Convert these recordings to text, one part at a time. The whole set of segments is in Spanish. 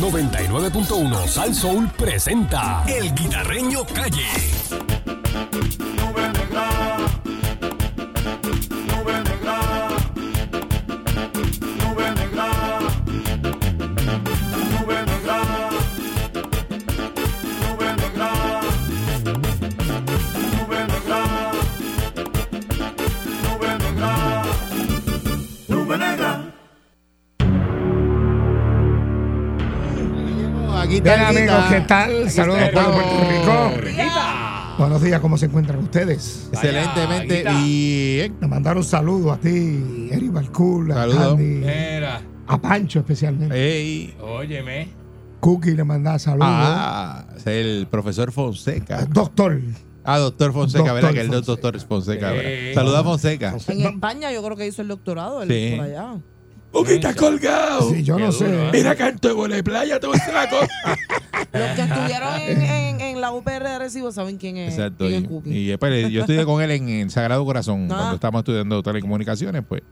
99.1 Sal Soul presenta El Guitarreño Calle. Bien amigos. ¿qué tal? Saludos para Puerto Rico. Buenos días, ¿cómo se encuentran ustedes? Excelentemente bien. Me mandaron saludos a ti, Eric Balcool, a Mira, a Pancho especialmente. Ey. óyeme. Cookie le mandaba saludos. Ah, es el profesor Fonseca. Doctor. Ah, doctor Fonseca, Doctor ¿verdad? Que el Fonseca. doctor Fonseca. Sí. Saluda a Fonseca. En España yo creo que hizo el doctorado él Sí. por allá. Porque está colgado. Sí, yo Qué no duro, sé. ¿eh? Mira, canto de bola de playa, te voy a decir una cosa. Los que estuvieron en, en- en la UPR de Recibo saben quién es, Exacto. quién Y, es Cookie. y, pues, yo estudié con él en el Sagrado Corazón Ah. cuando estábamos estudiando telecomunicaciones, pues.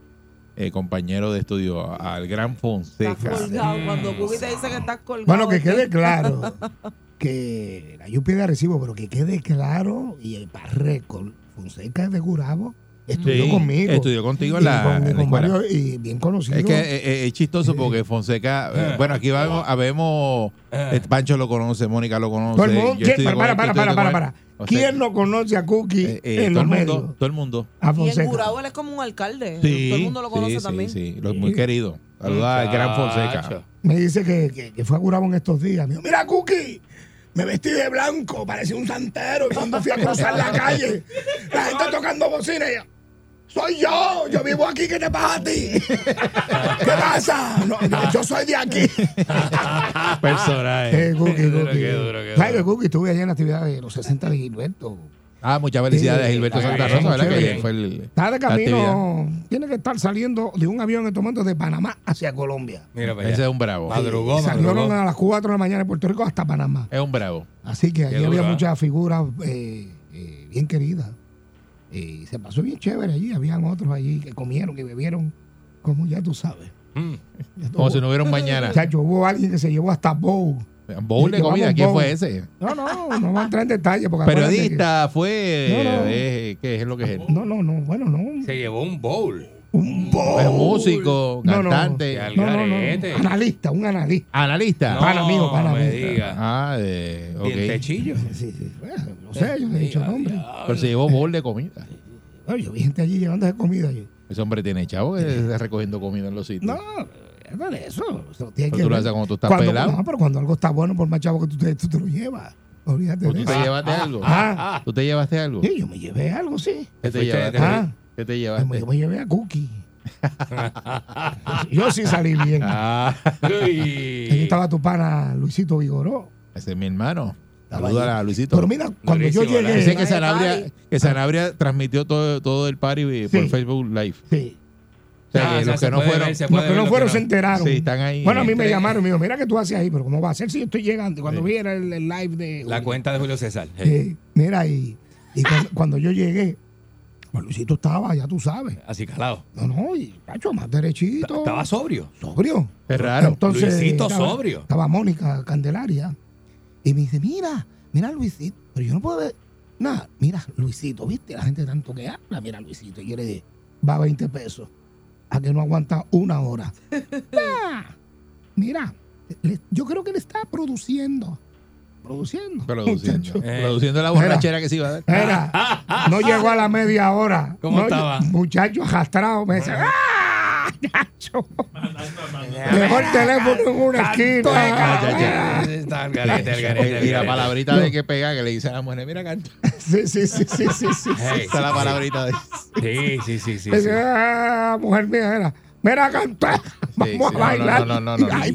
eh, compañero de estudio al gran Estás Fonseca. colgado. Cuando Cookie te dice que estás colgado. Bueno, que quede claro que la lluvia de recibo, pero que quede claro y el para récord, Fonseca es de Gurabo, estudió Sí, conmigo. Estudió contigo en Y la, con- en la con escuela. varios- y bien conocido. Es que eh, eh, es chistoso porque Fonseca, eh, bueno, aquí vamos, habemos, eh, Pancho lo conoce, Mónica lo conoce. Todo el mundo- yo ¿quién? para, para, para, para, para, con él. para. O sea, ¿Quién no conoce a Cookie eh, eh, en todo los el mundo, medios? todo el mundo. A Y en Fonseca. Gurabo él es como un alcalde. Sí, Todo el mundo lo conoce sí, también. Sí, sí, los muy queridos. Saluda al gran Fonseca. Me dice que, que, que fue a Gurabo en estos días. Me dijo, mira, Cookie, me vestí de blanco, parecía un santero. Y cuando fui a cruzar la calle, la gente tocando bocina. y yo, soy yo, yo vivo aquí, ¿qué te pasa a ti? ¿Qué pasa? No, yo, yo soy de aquí. Personaje. Eh, Cookie, Qué duro, Cookie. qué duro, qué ¿Sabes que duro. Cookie? Estuve allá en la actividad de los 60 de Gilberto. Ah, muchas felicidades a Sí, Gilberto Santa Rosa, ¿verdad? Que fue el, Está de camino, tiene que estar saliendo de un avión en estos momentos de Panamá hacia Colombia. Mira para Ese es un bravo. Madrugó, Salieron madrugó. a las 4 de la mañana de Puerto Rico hasta Panamá. Es un bravo. Así que allí había ¿eh? muchas figuras eh, eh, bien queridas. Y se pasó bien chévere allí. Habían otros allí que comieron, que bebieron, como ya tú sabes. Mm. Como si no hubiera un mañana. Chacho, hubo alguien que se llevó hasta bowl. Bowl de comida, ¿quién fue ese? No, no, no vamos a entrar en detalle. Porque Periodista, fue. No, no. eh, ¿Qué es lo que es él? No, no, no, bueno, no. Se llevó un bowl. Un bowl. Es músico, cantante, Al No, no, no. garete. Analista, un analista. analista. No Pana mío, pana me diga. Ah, de. ok. Dientechillo. Sí, sí. Bueno, no sé, yo no he dicho nombre. Pero se llevó bol de comida. Bueno, yo vi gente allí llevándose comida. Yo, Ese hombre tiene chavo que está recogiendo comida en los sitios. No, es de eso. eso tiene Pero que tú lo haces cuando tú estás Cuando- pelado. No, pero cuando algo está bueno, por más chavo que tú te, tú te lo llevas. Olvídate ¿O de tú te eso. llevaste algo? Ah, ¿Tú te llevaste algo? sí, yo me llevé algo, sí. ¿Qué te llevaste? Ah, ¿Qué te yo llevaste? me, yo me llevé a Cookie. yo sí salí bien. Ah, Ahí estaba tu pana Luisito Vigoró. ese es mi hermano. Allí. a Luisito. Pero mira, cuando yo llegué. Dice que Sanabria, party. que Sanabria transmitió todo, todo el party por Sí. Facebook Live. Sí. O sea, Ah, que o sea, los se que no fueron. ver, Los que no fueron se enteraron. Sí, están ahí. Bueno, a mí me llamaron y me dijo, mira que tú haces ahí, pero ¿cómo va a ser si yo estoy llegando? Cuando Sí. vi era el, el live de... La cuenta de Julio César. Eh, mira, y, y cuando, cuando yo llegué, pues Luisito estaba, ya tú sabes. Así calado. No, no, y cacho, más derechito. Estaba sobrio. sobrio. Es raro. Entonces, Luisito estaba, sobrio. Estaba Mónica Candelaria. Y me dice, mira, mira Luisito. Pero yo no puedo ver nada. Mira, Luisito, ¿viste? La gente tanto que habla. Mira, Luisito, y quiere, va a 20 pesos. A que no aguanta una hora. Ah, mira, le- yo creo que le está produciendo. Produciendo. Produciendo, muchacho. Eh. produciendo la borrachera que se iba a dar. Era, no llegó a la media hora. ¿Cómo No, estaba? Muchacho arrastrado. Me dice, ¡ah! Nacho! El teléfono en una esquina. Ah. Está garete, garete, Y la palabrita de que pega que le dice a la mujer, mira, canta. Sí, sí, sí, sí, sí, sí. Esa es la palabrita de. Sí, sí, sí, sí. "Ah, mujer mía, era. Mira cantar. Vamos sí, a no, bailar. no, no, no, no. Ay,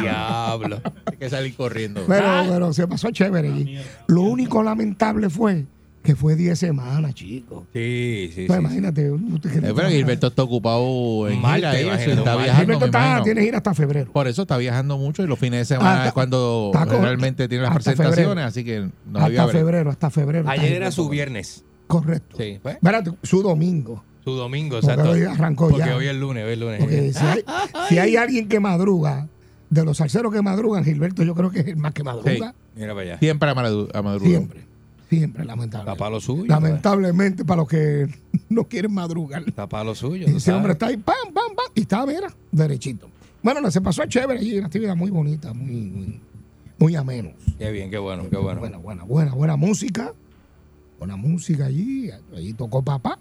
diablo. Hay que salir corriendo. Pero, pero se pasó chévere allí. Lo único lamentable fue que fue 10 semanas, chicos. Sí, sí, Pues sí. imagínate. usted que- Eh, pero Gilberto está ocupado en Mal, gira imagino, está viajando, Gilberto está, tiene gira hasta febrero. Por eso está viajando mucho y los fines de semana Hasta- es cuando realmente tiene las presentaciones, febrero. así que no había hasta febrero, hasta febrero. Ayer era su viernes. Correcto. Sí, pues. Espérate, su domingo. Su domingo, Porque exacto. hoy arrancó Porque ya. hoy es lunes, hoy es lunes. Porque si hay, si hay alguien que madruga de los salseros que madrugan, Gilberto yo creo que es el más que madruga. Mira para allá. Siempre a Madru- a madrugar. Siempre. Siempre, lamentable. Está para lo suyo. Lamentablemente para los que no quieren madrugar. Está para lo suyo. Y ese hombre está ahí, pam, pam, pam, y está, mira, derechito. Bueno, no, se pasó chévere allí, una actividad muy bonita, muy, muy, muy ameno. Qué bien, qué bueno, qué bueno. Buena, buena, buena, buena música. Buena música allí. Allí tocó papá.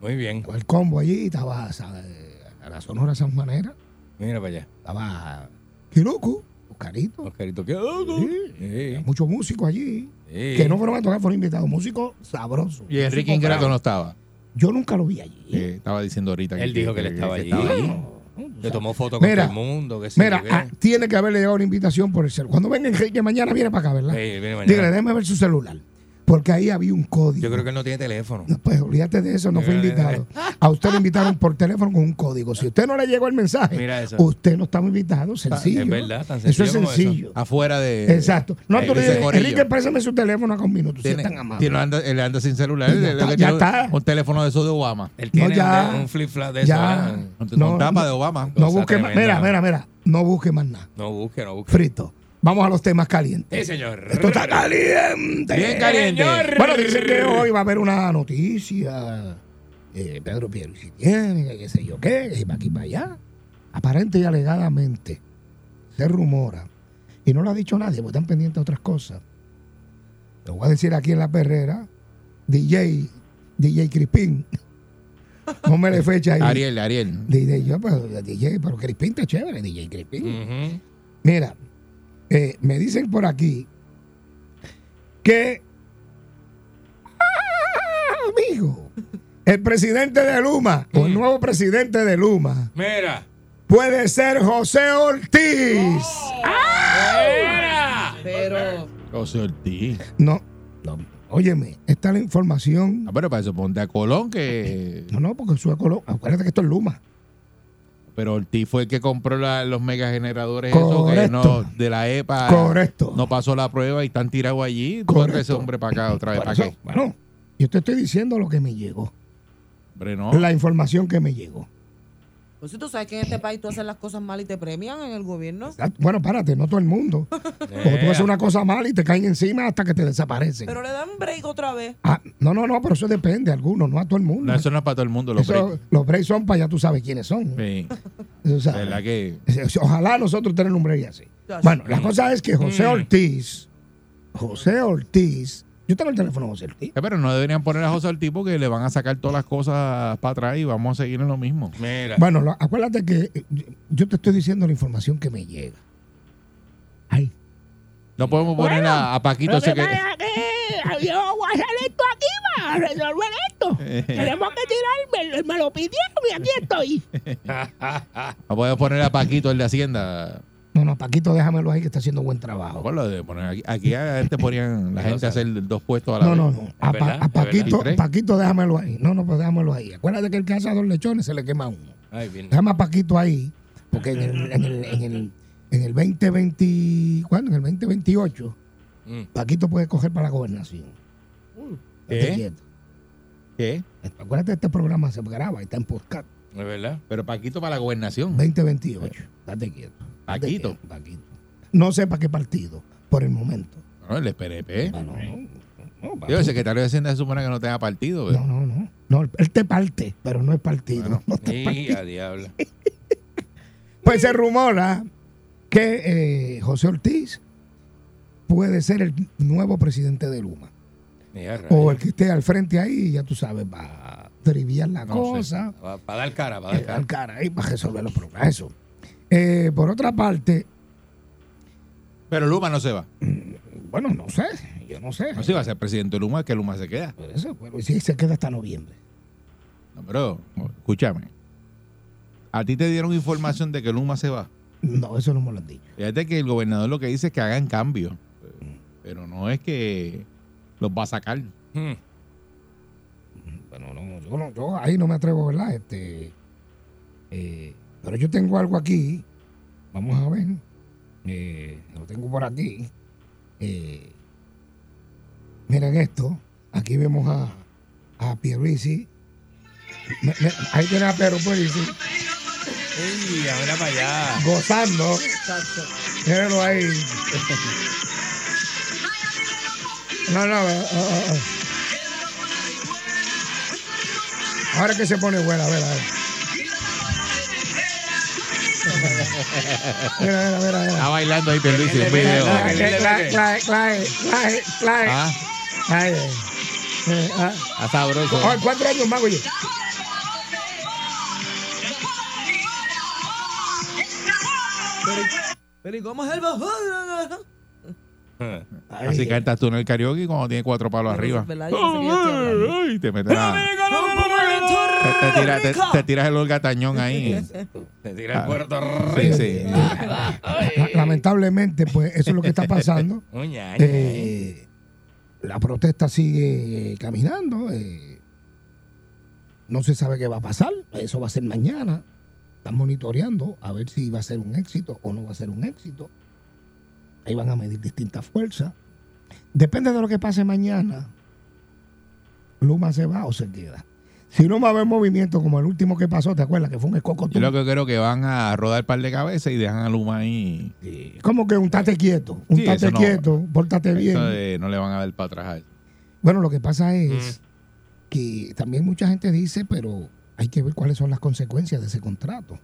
Muy bien. Con el combo allí, estaba a la Sonora San Manera. Mira para allá. Estaba Kiruku, Oscarito. Oscarito, qué Sí, Sí, Muchos músicos allí. Sí. Que no fueron a tocar, fueron invitados. Músicos sabrosos. Y Enrique Ingrato no estaba. Yo nunca lo vi allí. Estaba diciendo ahorita Él dijo que él estaba allí. No, Le tomó foto con Mira, todo el mundo. Que Mira, que- ah, tiene que haberle llegado una invitación por el celular. Cuando venga Enrique mañana viene para acá, ¿verdad? Sí, viene mañana. Dígale, déjame ver su celular. Porque ahí había un código. Yo creo que él no tiene teléfono. No, pues olvídate de eso, no fue invitado. A usted lo invitaron por teléfono con un código. Si usted no le llegó el mensaje, Mira eso. usted no estaba invitado, sencillo. Es verdad, tan Eso es sencillo eso. sencillo. Afuera de. Exacto. No, tú le dices, corillo. Enrique, préstame su teléfono acá un minuto, si es tan amable. tiene- anda, él anda sin celular. Ya él- está, él ya está. Un teléfono de esos de Obama. Él No, tiene ya. un, flip flap de eso. Ya. ¿verdad? Con, No, tapa no. de Obama. No busque más. Mira, mira, mira. No busque más nada. No busque, no busque. Frito. Vamos a los temas calientes. Sí, señor. Esto está caliente. Bien caliente. Bueno, dicen que hoy va a haber una noticia. Eh, Pedro tiene, qué sé yo qué, que para aquí para allá. Aparente y alegadamente se rumora. Y no lo ha dicho nadie, porque están pendientes de otras cosas. Lo voy a decir aquí en la perrera. DJ, DJ Crispín. No me le fecha ahí. Ariel, Ariel. DJ, yo, pero, DJ, pero Crispín está chévere, DJ Crispín. Mira, eh, me dicen por aquí que, ah, amigo, el presidente de Luma, o el nuevo presidente de Luma, Mira. puede ser José Ortiz. Mira. Pero José Ortiz. No, no, óyeme, está la información. Ah, pero para eso ponte a Colón, que. No, no, porque su color, acuérdate que esto es Luma. Pero Ortiz fue el que compró la- los megageneradores esos que Correcto. no, de la EPA. Correcto. No pasó la prueba y están tirados allí. ¿Tú crees que ese Correcto. hombre para acá otra vez? ¿Para qué? Bueno, yo te estoy diciendo lo que me llegó, Hombre, no. la información que me llegó. Pues si tú sabes que en este país tú haces las cosas mal y te premian en el gobierno. Bueno, párate, no todo el mundo. Porque tú haces una cosa mal y te caen encima hasta que te desaparecen. Pero le dan break otra vez. Ah, no, no, no, pero eso depende de algunos, no a todo el mundo. No, eso no es para todo el mundo. Los Eso- breaks. los breaks son para ya tú sabes quiénes son. Sí. Tú sabes. ¿Verdad que? Ojalá nosotros tener un break así. Bueno, la cosa es que José Ortiz, José Ortiz, yo tengo el teléfono de José Ortiz. Eh, Pero no deberían poner a José Ortiz porque le van a sacar todas las cosas para atrás y vamos a seguir en lo mismo. Mira. Bueno, lo- acuérdate que eh, yo te estoy diciendo la información que me llega. Ay. No podemos poner a, a Paquito ese que. yo voy a hacer esto aquí para resolver esto. Tenemos que tirarme, me lo pidieron y aquí estoy. No podemos poner a Paquito el de Hacienda. No, no, Paquito, déjamelo ahí que está haciendo buen trabajo. Por lo de poner aquí, aquí a este ponían la gente a hacer dos puestos a la No, vez. no, no. A, ¿Es Pa- a ¿Es Paquito? Paquito, déjamelo ahí. No, no, pues déjamelo ahí. Acuérdate que el que hace a dos lechones se le quema uno. Ay, bien. Déjame a Paquito ahí, porque en el, en el, en el, en el 2020, ¿cuándo? En el 2028, Mm. Paquito puede coger para la gobernación. ¿Qué? Estate quieto. ¿Qué? Acuérdate, este programa se graba, está en podcast. ¿Es verdad? Pero Paquito para la gobernación. 2028. Date quieto. Date Paquito. quieto, Paquito. No sé para qué partido, por el momento. No, el PNP. No, no, no, no, Yo, el secretario de Hacienda se supone que no tenga partido. ¿verdad? no, no, no. No, él te parte, pero no es partido. Bueno. No te Y parte. a diablo. Pues se rumora que eh, José Ortiz puede ser el nuevo presidente de Luma. Mira, O el que esté al frente ahí, ya tú sabes, va a triviar la No cosa, Para dar cara, para dar eh, cara. cara ahí para resolver los problemas. Eso. Eh, por otra parte, Pero Luma no se va. bueno, no sé, yo no sé. No se va a ser presidente de Luma, que Luma se queda. Por eso, bueno, y si se queda hasta noviembre. No, pero, escúchame. A ti te dieron información de que Luma se va. No, eso no me lo han dicho. Fíjate que el gobernador lo que dice es que hagan cambios. Pero no es que los va a sacar. Mm. Bueno, no, yo, no- yo ahí no me atrevo, ¿verdad? Este, eh, pero yo tengo algo aquí. Vamos a ver. Eh, lo tengo por aquí. Eh, miren esto. Aquí vemos a, a Pierluisi. Me- me- ahí tiene a Pierluisi. Ey, mira para allá. Gozando. Míralo ahí. No, no, eh, eh. Ahora que se pone buena, a ver, a ver. Mira, mira, mira, Está bailando ahí Pierluisi en un video. Clay, clay, clay, clay, clay, clay. Ah, Ay, eh, ah. está sabroso. Ay, cuatro años más, oye. Pero ¿y cómo es el bajo? Así cantas tú en el karaoke cuando tienes cuatro palos arriba. Ay, te metes la- te, te tira- te- te tiras el olgatañón ahí. Te tira el puerto Sí, sí. La- Lamentablemente, pues eso es lo que está pasando. Eh, la protesta sigue caminando. eh, no se sabe qué va a pasar. Eso va a ser mañana. Están monitoreando a ver si va a ser un éxito o no va a ser un éxito. Ahí van a medir distintas fuerzas. Depende de lo que pase mañana. Luma se va o se queda. Si no va a haber movimiento como el último que pasó, ¿te acuerdas? Que fue un Yo escocotón. lo que creo que van a rodar el par de cabezas y dejan a Luma ahí. Como que un tate quieto. Un Sí, tate eso no- quieto, pórtate bien. Eso de- no le van a dar para atrás a él. Bueno, lo que pasa es que también mucha gente dice, pero hay que ver cuáles son las consecuencias de ese contrato.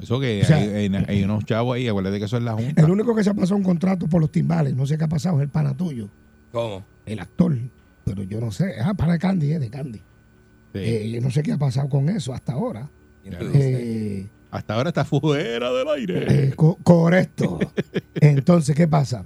Eso que O sea- hay, hay- hay unos chavos ahí, acuérdate que eso es la Junta. El único que se ha pasado un contrato por los timbales, no sé qué ha pasado, es el pana tuyo, ¿Cómo? el actor. Pero yo no sé, ah, para de Candy, eh, de Candy. Sí. Eh, yo no sé qué ha pasado con eso hasta ahora. ¿Quién tú dices? Eh, Hasta ahora está fuera del aire. eh, co- correcto. Entonces, ¿qué pasa?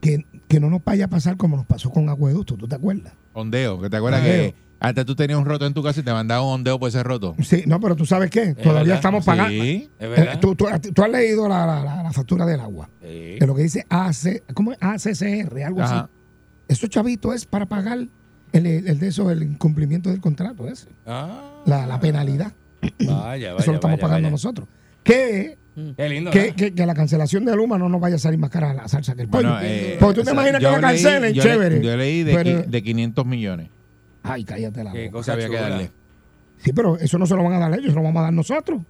Que, que no nos vaya a pasar como nos pasó con Acueducto, ¿tú te acuerdas? Ondeo, que te acuerdas Ondeo. que antes tú tenías un roto en tu casa y te mandaban un ondeo por ese roto. Sí, no, pero tú sabes qué, todavía verdad. estamos pagando. Sí. ¿Es Eh, verdad? tú, tú- tú has leído la, la- la- la factura del agua. Sí. de lo que dice AC, ¿cómo es? ACCR, algo Ajá. así. Eso chavito es para pagar el, el- el de eso, el incumplimiento del contrato, ese, Ah, la, la penalidad. Vaya, vaya. eso lo estamos vaya, pagando vaya. nosotros. Que, Qué lindo. que, que- que la cancelación de Luma no nos vaya a salir más cara la salsa que el pollo. Bueno, eh, Porque tú te o sea, imaginas que la leí- cancelen, le- chévere. Yo leí de, pero- qui- de 500 millones. Ay, cállate la Qué boca. cosa había que darle. Sí, pero eso no se lo van a dar ellos, se lo vamos a dar nosotros.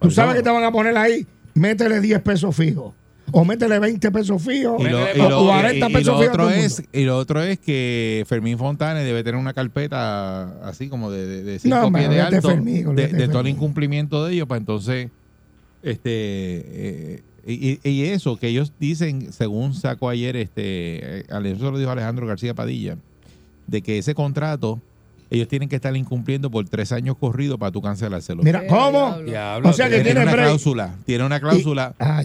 Tú sabes que te van a poner ahí, métele 10 pesos fijos. O métele 20 pesos fijos. Y lo, Métele y lo- o y- 40 y pesos lo fijos otro es, y lo otro es que Fermín Fontane debe tener una carpeta así como de, de, de cinco No, pies de alto Fermín, de, todo el incumplimiento de ellos para entonces este eh, y, y- y eso que ellos dicen según sacó ayer este eh, eso lo dijo Alejandro García Padilla de que ese contrato ellos tienen que estar incumpliendo por tres años corridos para tú cancelárselo Mira, ¿cómo? Diablo, O sea que tiene- tiene una break. cláusula tiene una cláusula Ah,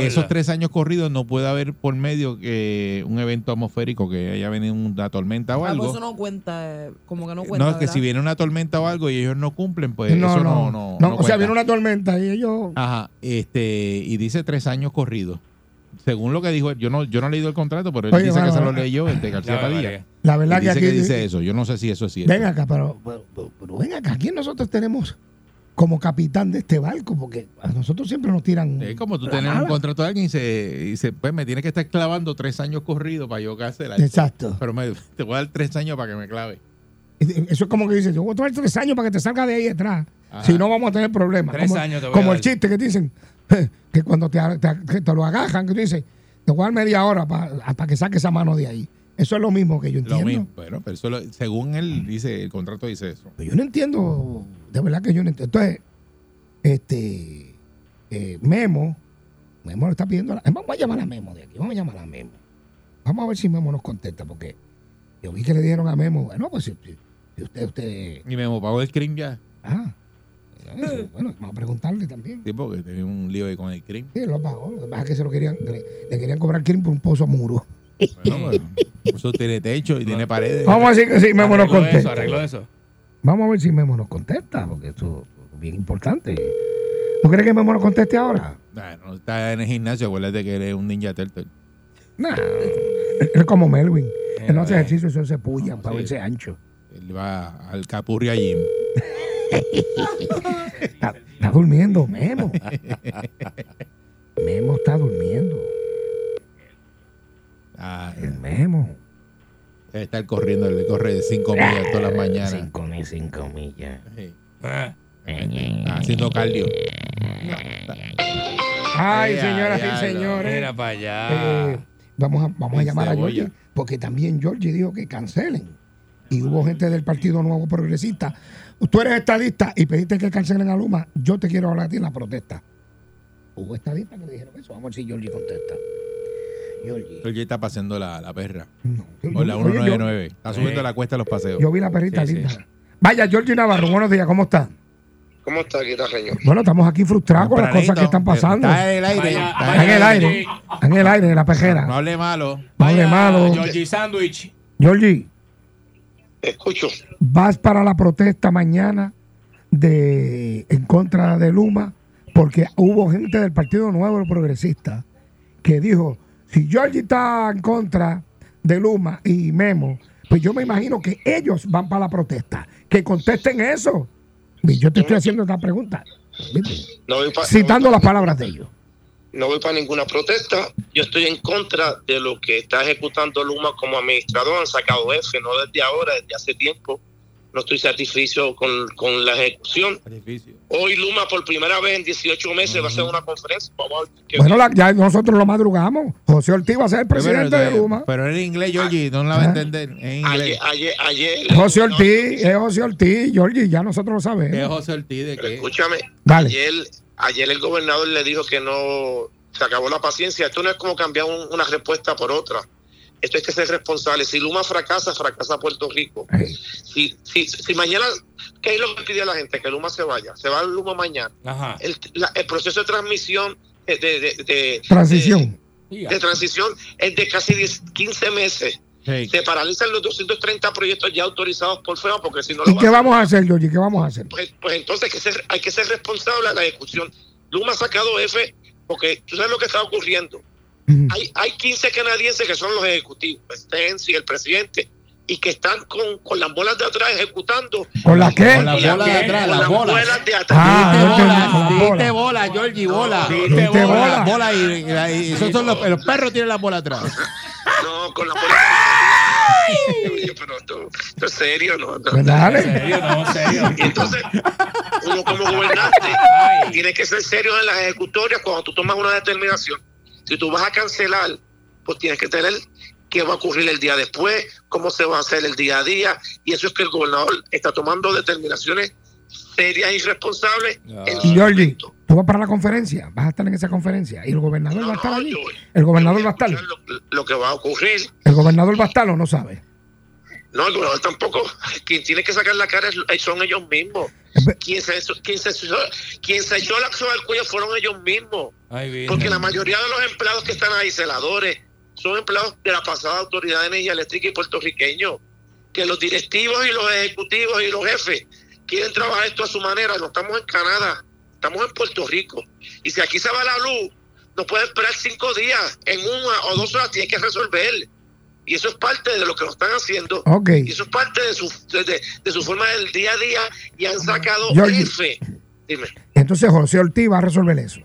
y esos tres años corridos no puede haber por medio que un evento atmosférico que haya venido una tormenta o Ah, pues algo. eso no cuenta, como que no cuenta. no, es que ¿verdad? si viene una tormenta o algo y ellos no cumplen, pues no, eso no, no, no, no, no o sea, viene una tormenta y ellos. Ajá, este, y dice tres años corridos. Según lo que dijo él, yo no, yo no he leído el contrato, pero él Oye, dice que bueno, se lo bueno. leyó este García Padilla. La Y verdad que dice aquí. que dice eso. Yo no sé si eso es cierto. Ven acá, pero, pero, pero- pero ven acá. ¿Quién nosotros tenemos como capitán de este barco? Porque a nosotros siempre nos tiran. Es como tú tener un contrato de alguien y se, y se pues me tiene que estar clavando tres años corridos para yo cancelar. Exacto. Pero me, te voy a dar tres años para que me clave. Eso es como que dice: Yo voy a tomar tres años para que te salga de ahí atrás. Ajá. Si no, vamos a tener problemas. Tres como años te voy a como dar. el chiste que te dicen que cuando te, te- lo agajan, que tú dices: Te voy a dar media hora para que saque esa mano de ahí. Eso es lo mismo que yo Lo entiendo. mismo. Bueno, pero eso lo- según él dice, el contrato dice eso. Pero yo no entiendo, de verdad que yo no entiendo. Entonces, este, eh, Memo, Memo le está pidiendo, a la- vamos a llamar a Memo de aquí, vamos a llamar a Memo. Vamos a ver si Memo nos contesta, porque yo vi que le dieron a Memo, bueno, pues si, usted, usted, Y me pagó el crimen ya. ah, bueno, vamos a preguntarle también. Sí, porque tenía un lío ahí con el crimen. Sí, lo pagó, lo que pasa es que se lo querían, le, le querían cobrar crimen por un pozo muro. Bueno, bueno, eso tiene techo y tiene paredes. Vamos a decir que sí, Memo nos eso, contesta. eso. Vamos a ver si Memo nos contesta, porque eso es bien importante. ¿Tú crees que Memo nos conteste ahora? Nah, no está en el gimnasio, acuérdate que eres un ninja turtle. Nah, es como Melvin. Él no hace ejercicio, eso se puya para sí. verse ancho. Él va al Capurria Gym. Está, está durmiendo, Memo. Memo está durmiendo. Ah, El Memo. debe estar corriendo, él corre de 5 millas todas las mañanas. Cinco mil, cinco millas. Sí. Ah, Haciendo cardio. Ay, Ya, señoras y señores. Mira para allá. Eh, vamos a, vamos a llamar a. Georgie, porque también Georgie dijo que cancelen. Y hubo gente del Partido Nuevo Progresista. Tú eres estadista y pediste que cancelen a Luma. Yo te quiero hablar a ti en la protesta. Hubo estadistas que le dijeron eso. Vamos a ver si Georgie contesta. Georgie. Georgie está paseando la, la perra. No. Por la Oye, yo- 199. Está subiendo la cuesta de los paseos. Yo vi la perrita Sí, linda. sí. Vaya, Georgie Navarro, buenos días, ¿cómo está? ¿Cómo está, guitarreño? Bueno, estamos aquí frustrados con las cosas que están pasando. Está en el aire. Vaya, está Está en el aire, está en el aire, en la pejera. No hable malo. No hable malo. Georgie Sandwich. Georgie, Escucho. vas para la protesta mañana de en contra de Luma, porque hubo gente del Partido Nuevo Progresista que dijo, si Georgie está en contra de Luma y Memo, pues yo me imagino que ellos van para la protesta. Que contesten eso. Yo te estoy haciendo esta pregunta, citando las palabras de ellos. No voy para ninguna protesta. Yo estoy en contra de lo que está ejecutando Luma como administrador. Han sacado F, no desde ahora, desde hace tiempo. No estoy satisfecho con, con la ejecución. Hoy Luma por primera vez en 18 meses va a hacer una conferencia. Vamos a Bueno, la- ya nosotros lo madrugamos. José Ortiz va a ser el Pero, presidente de Luma. pero en inglés, Georgie, no la va a Ah. entender. En ayer, inglés. ayer, ayer, José Ortiz, es José Ortiz, Georgie, ya nosotros lo ¿Qué es sabemos. José Ortiz? ¿De Pero qué? escúchame, Dale. ayer, ayer el gobernador le dijo que no se acabó la paciencia. Esto no es como cambiar un- una respuesta por otra. Esto hay que ser responsable. Si Luma fracasa, fracasa Puerto Rico. Si, si, si mañana, ¿qué es lo que pide la gente? Que Luma se vaya. Se va Luma mañana. Ajá. El, la- el proceso de transmisión, de, de, de- de- Transición. de, de transición es de casi 10, 15 meses. Sí. Se paralizan los 230 proyectos ya autorizados por FEMA porque si no lo ¿Y va qué vamos a hacer, Georgie? ¿Qué vamos a hacer? pues, pues entonces hay que, ser, hay que ser responsable de la ejecución. Luma ha sacado F porque tú sabes lo que está ocurriendo. Hay, hay 15 canadienses que son los ejecutivos, Stens y el presidente, y que están con, con las bolas de atrás ejecutando. ¿Con la qué? Con la Y la bola de atrás, las las bolas. bolas de atrás. Ah, bola, las diste bolas. bola, Georgie, bola. No, Diste diste bola. bola. bola y, y- y esos son los, los perros tienen la bola atrás. No, con la bola. Oye, pero esto, esto es serio, ¿no? Pues En dale. serio, no, en serio. Y entonces, uno como gobernante tiene que ser serio en las ejecutorias cuando tú tomas una determinación. Si tú vas a cancelar, pues tienes que tener qué va a ocurrir el día después, cómo se va a hacer el día a día. Y eso es que el gobernador está tomando determinaciones serias y responsables. en su Georgie, momento. Tú vas para la conferencia, vas a estar en esa conferencia y el gobernador No, va a estar no, allí. yo- El gobernador va a estar. Lo, lo que va a ocurrir. El gobernador va a estar o no sabe. No, el gobernador tampoco. Quien tiene que sacar la cara es- son ellos mismos. Ve- Quien se, quien se, quien se echó la soga al cuello fueron ellos mismos. Ay, bien. Porque la mayoría de los empleados que están ahí, celadores, son empleados de la pasada Autoridad de Energía Eléctrica y puertorriqueños. Que los directivos y los ejecutivos y los jefes quieren trabajar esto a su manera. No estamos en Canadá, estamos en Puerto Rico. Y si aquí se va la luz, no puede esperar cinco días. En una o dos horas tiene que resolver. Y eso es parte de lo que lo están haciendo. Ok. Y eso es parte de su, de, de- de su forma del día a día. Y han sacado. F. Dime. Entonces José Ortiz va a resolver eso.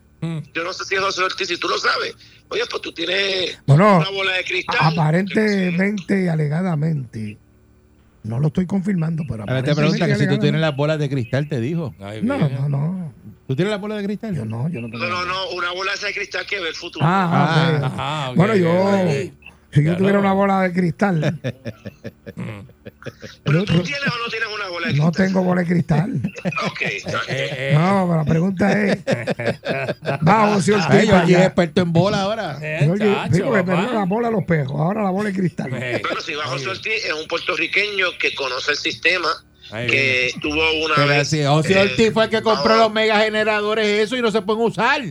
Yo no sé si es José Ortiz, si tú lo sabes. Oye, pues tú tienes Bueno, una bola de cristal. aparentemente y alegadamente, no lo estoy confirmando, pero Ahora te pregunta que si tú tienes las bolas de cristal, te dijo. Ay, No, no, no. ¿Tú tienes las bolas de cristal? Yo no, yo no tengo. No, no, no, una bola de cristal que ve el futuro. Ah, ok. Ajá, ok, Bueno, yo, si yo tuviera no. una bola de cristal, ¿Pero tú no, tienes o no tienes una bola de no cristal? tengo bola de cristal. Ok, está bien. Eh, eh, No, pero la pregunta es, va José Ortiz Ay, es allá. experto en bola ahora. eh, sí, porque papá. perdió la bola a los pejos, ahora la bola de cristal. Eh, Bueno, si va José Ortiz, es un puertorriqueño que conoce el sistema, que estuvo una Pero vez... si José eh, Ortiz fue el que compró vamos, los megageneradores eso y no se pueden usar.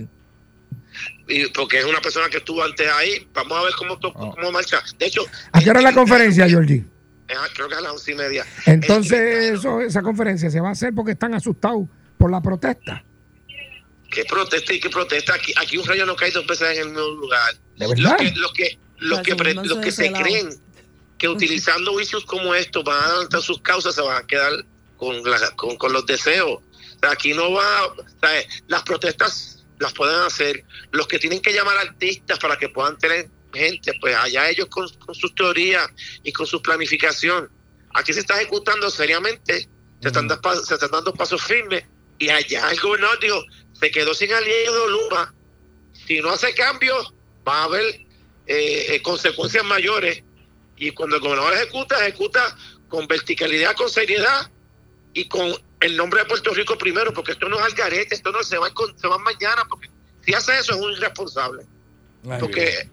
y porque es una persona que estuvo antes ahí. Vamos a ver cómo, Oh. cómo marcha. De hecho... ¿A qué hora es la conferencia, Georgie? Creo que a las once y media. Entonces, eso, esa conferencia se va a hacer porque están asustados por la protesta. ¿Qué protesta y qué protesta? Aquí, aquí un rayo no cae dos veces en el mismo lugar. ¿De Los verdad? que, los que, los que, pre- seguirnos los que se creen que utilizando juicios como estos van a adelantar sus causas, se van a quedar con, la- con, con los deseos. O sea, aquí no va, las protestas las pueden hacer. Los que tienen que llamar artistas para que puedan tener gente, pues allá ellos con, con sus teorías y con su planificación. Aquí se está ejecutando seriamente, se están, da- se están dando pasos firmes Y allá el gobernador dijo, se quedó sin de Luma. Si no hace cambios, va a haber eh, eh, consecuencias mayores. Y cuando el gobernador ejecuta, ejecuta con verticalidad, con seriedad y con el nombre de Puerto Rico primero, porque esto no es algarete, esto no se va, con- se va mañana, porque si hace eso es un irresponsable. Porque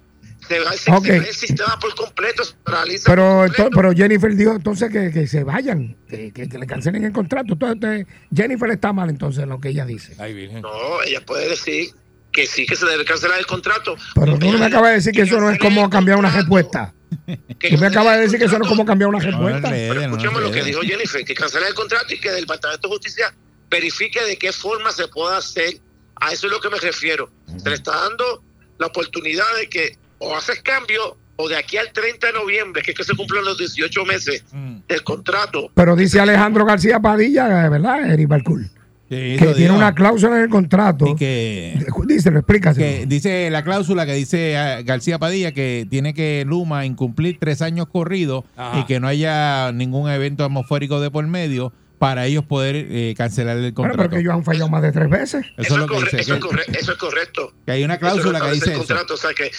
se va, se- Ok. se va el sistema por completo, se paraliza Pero, por ento- completo. pero Jennifer dijo entonces que, que se vayan, que, que- que le cancelen el contrato. Entonces, Jennifer está mal entonces en lo que ella dice. Ay, Virgen. No, ella puede decir que sí, que se debe cancelar el contrato. Pero tú no me acabas de decir que eso no es como cambiar una respuesta. que Tú me acabas de decir que eso no es como cambiar una No, no respuesta. Pero no escuchemos lo que dijo Jennifer, que cancele el contrato y que el Departamento de Justicia verifique de qué forma se pueda hacer. A eso es lo que me refiero. Se le está dando la oportunidad de que o haces cambio o de aquí al 30 de noviembre, que es que se cumplen los 18 meses del contrato, Pero dice Alejandro García Padilla, ¿verdad, Eric Balcour? Sí, Que eso tiene una cláusula en el contrato. Y que, Dice, lo explícase. que dice la cláusula que dice ah, García Padilla que tiene que Luma incumplir tres años corridos y que no haya ningún evento atmosférico de por medio para ellos poder eh, cancelar el Bueno, contrato. pero que ellos han fallado más de tres veces. Eso es eso, lo es que corre- dice. eso es Que, corre- eso es correcto. que hay una Eso cláusula que dice el eso. contrato, o sea que,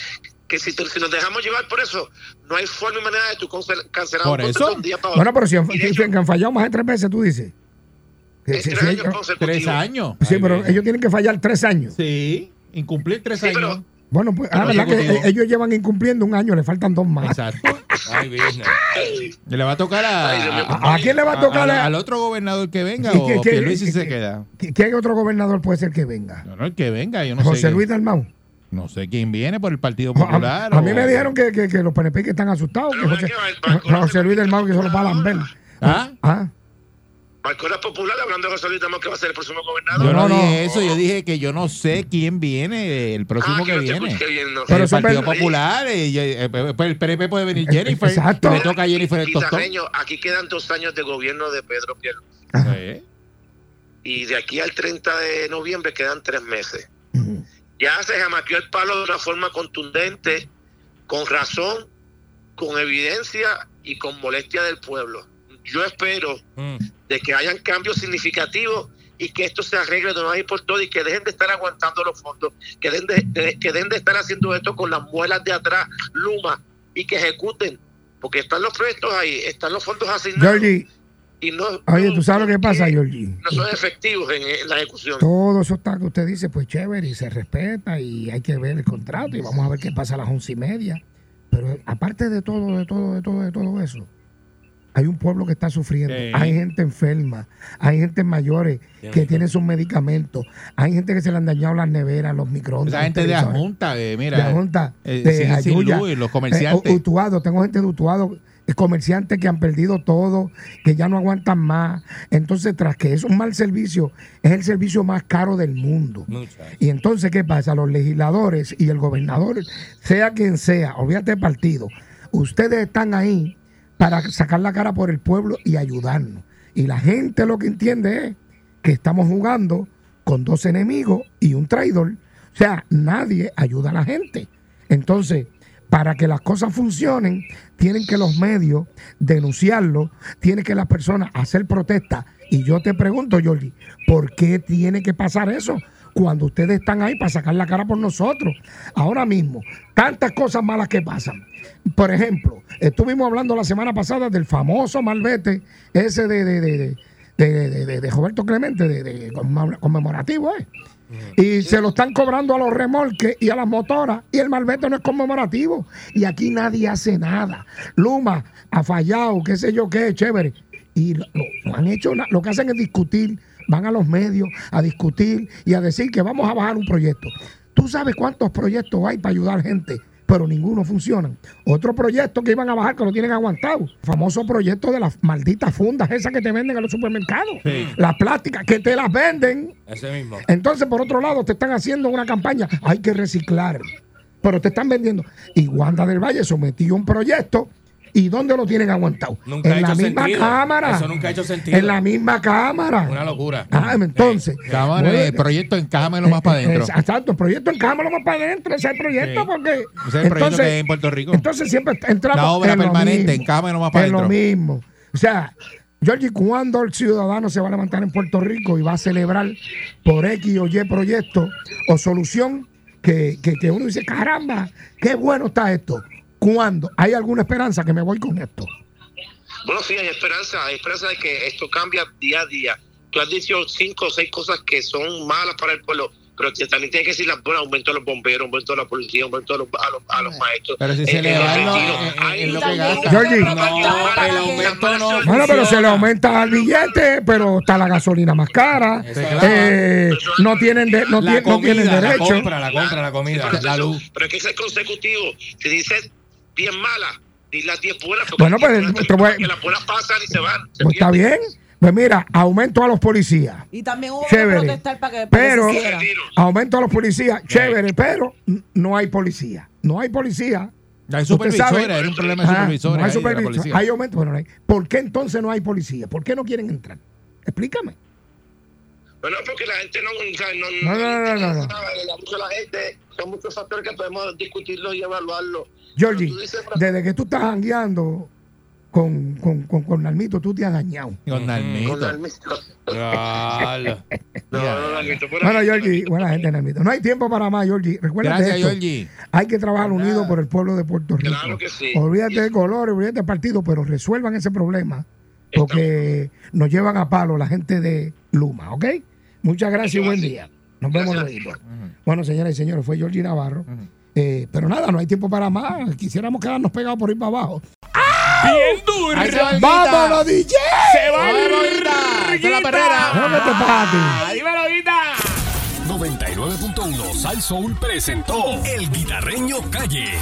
que si, tú- si nos dejamos llevar por eso, no hay forma y manera de tu cancelar Por un eso. un día para Bueno, pero si han, si hecho, han fallado más de tres veces, tú dices. Que es si- tres si años ellos- consecutivos. Tres años. sí, Ay, pero bien. ellos tienen que fallar tres años. Sí, incumplir tres Sí, años. pero- Bueno, pues ah, ¿verdad que eh, ellos llevan incumpliendo un año, le faltan dos más. Exacto. Ay, Virgen. Y le va a tocar a, Ay, Dios mío. ¿A, a quién le va a tocar? al- a- al otro gobernador que venga ¿Y o qué- qué- Pierluisi qué- se qué- queda. ¿Qué, qué otro gobernador puede ser que venga? No, no, el que venga, yo no José sé. Luis Dalmau. No sé quién viene por el Partido Popular. a mí o- me dijeron que, que- que los PNP que están asustados. Que José, José Luis Dalmau que solo para Lambert. ¿Ah? Ah, Marcora Popular, hablando de José Luis Damo, que va a ser el próximo Yo gobernador. no, No, no. dije eso, yo dije que yo no sé quién viene el próximo Ah, que viene. escuché bien, no. Pero el Partido Popular, eh, y, eh, eh, pues el PNP puede venir Jennifer. Exacto. Le toca a Jennifer el tostón. Aquí quedan dos años de gobierno de Pedro Pierluisi. Y de aquí al 30 de noviembre quedan tres meses. Ya se jamaqueó el palo de una forma contundente, con razón, con evidencia y con molestia del pueblo. Yo espero Mm. de que hayan cambios significativos y que esto se arregle de una vez y por todas y que dejen de estar aguantando los fondos, que dejen de, de- que dejen de estar haciendo esto con las muelas de atrás, Luma, y que ejecuten, porque están los proyectos ahí, están los fondos asignados Georgie, y no, oye, ¿tú sabes lo que pasa, que Georgie? No son efectivos en, en la ejecución. Todo eso está que usted dice, pues chévere, y se respeta, y hay que ver el contrato, y vamos a ver qué pasa a las once y media. Pero aparte de todo, de todo, de todo, de todo eso, hay un pueblo que está sufriendo, Sí. hay gente enferma, hay gente mayores que Tiene- tienen sus medicamentos, hay gente que se le han dañado las neveras, los microondas. Esa gente de televisores. Ajunta, eh, mira. de Junta, eh, de sin Ayuya, luz y los eh, comerciantes. Utuado, tengo gente de Utuado, eh, comerciantes que han perdido todo, que ya no aguantan más. Entonces, tras que es un mal servicio, es el servicio más caro del mundo. Y entonces, ¿qué pasa? Los legisladores y el gobernador, sea quien sea, olvídate del partido, ustedes están ahí para sacar la cara por el pueblo y ayudarnos. Y la gente lo que entiende es que estamos jugando con dos enemigos y un traidor. O sea, nadie ayuda a la gente. Entonces, para que las cosas funcionen, tienen que los medios denunciarlo, tienen que las personas hacer protesta. Y yo te pregunto, Jordi, ¿por qué tiene que pasar eso? Cuando ustedes están ahí para sacar la cara por nosotros. Ahora mismo, tantas cosas malas que pasan. Por ejemplo, estuvimos hablando la semana pasada del famoso malvete ese de, de, de, de, de- Roberto Clemente, de, de conmemora- conmemorativo, ¿eh? Y se lo están cobrando a los remolques y a las motoras. Y el malvete no es conmemorativo. Y aquí nadie hace nada. Luma ha fallado, qué sé yo qué, chévere. Y lo- han hecho. Lo que hacen es discutir. Van a los medios a discutir y a decir que vamos a bajar un proyecto. Tú sabes cuántos proyectos hay para ayudar gente, pero ninguno funciona. Otro proyecto que iban a bajar que lo tienen aguantado. Famoso proyecto de las malditas fundas esas que te venden en los supermercados. Las plásticas que te las venden. Ese mismo. Entonces, por otro lado, te están haciendo una campaña, hay que reciclar, pero te están vendiendo. Y Wanda del Valle sometió un proyecto, ¿y dónde lo tienen aguantado? Nunca ha en la hecho misma sentido. Cámara. Eso nunca ha hecho sentido. En la misma Cámara. Una locura. Ah, entonces. Cámara, bueno, el proyecto encájamelo más para eh, adentro. eh, Exacto, el proyecto en Cámara más para adentro, ese es el proyecto, Sí. porque. Ese es el proyecto que hay en Puerto Rico. Entonces siempre entramos. La obra en lo permanente, mismo, en Cámara más para En lo adentro. mismo. O sea, Georgie, ¿cuándo el ciudadano se va a levantar en Puerto Rico y va a celebrar por X o Y proyecto o solución que, que, que uno dice, caramba, qué bueno está esto? ¿Cuándo? ¿Hay alguna esperanza que me voy con esto? Bueno, sí, hay esperanza, hay esperanza de que esto cambia día a día. Tú has dicho cinco o seis cosas que son malas para el pueblo, pero que también tienes que decir las buenas, aumento a los bomberos, aumento a la policía, aumento a los, a los, a los maestros. Pero si se Eh, le eh, lo- un- que gasta. Georgie. No, No, el aumento no. Bueno, pero se le aumenta el billete, pero está la gasolina más cara. Eh, no tienen de- no, La tien- no tienen comida, la derecho. compra, la compra, la comida, Pero la luz. Pero es que ese es consecutivo. Si dices 10 malas, di las 10 buenas. Bueno, las 10 pues, que las buenas pasan y se van. se Pues está bien. Pues mira, aumento a los policías. Y también hubo que Chévere. protestar para que, para que Pero aumento a los policías, chévere, pero no hay policía. No hay policía. Hay supervisores, sabe- era un problema de Ah, supervisores. no hay ahí de la supervisor. policía. Hay aumento, bueno, no hay. ¿Por qué entonces no hay policía? ¿Por qué no quieren entrar? Explícame. Bueno, porque la gente no. no, No, no, no, no, no. la gente. Son muchos factores que podemos discutirlos y evaluarlos. Georgie, dices, desde que tú estás jangueando con, con, con, con Nalmito, tú te has dañado. Con Nalmito. Con Nalmito. No, no, Bueno. Georgie, buena gente, Nalmito. No hay tiempo para más, Georgie. Recuerda Gracias, esto. Georgie. Hay que trabajar unido por el pueblo de Puerto Rico. Claro que sí. Olvídate de colores, olvídate de partido, pero resuelvan ese problema porque nos llevan a palo la gente de Luma, ¿ok? Muchas gracias y buen día. Nos vemos luego. Bueno, señoras y señores, fue Georgie Navarro. Eh, pero nada, no hay tiempo para más. Quisiéramos quedarnos pegados por ir para abajo. Bien duro. Ahí se va. ¡Vámonos, DJ! Se va ¡Vámonos, el Guita! ¡Esa es la perrera! Dímelo, Guita. 99.1 Sal Soul presentó El Guitarreño Calle.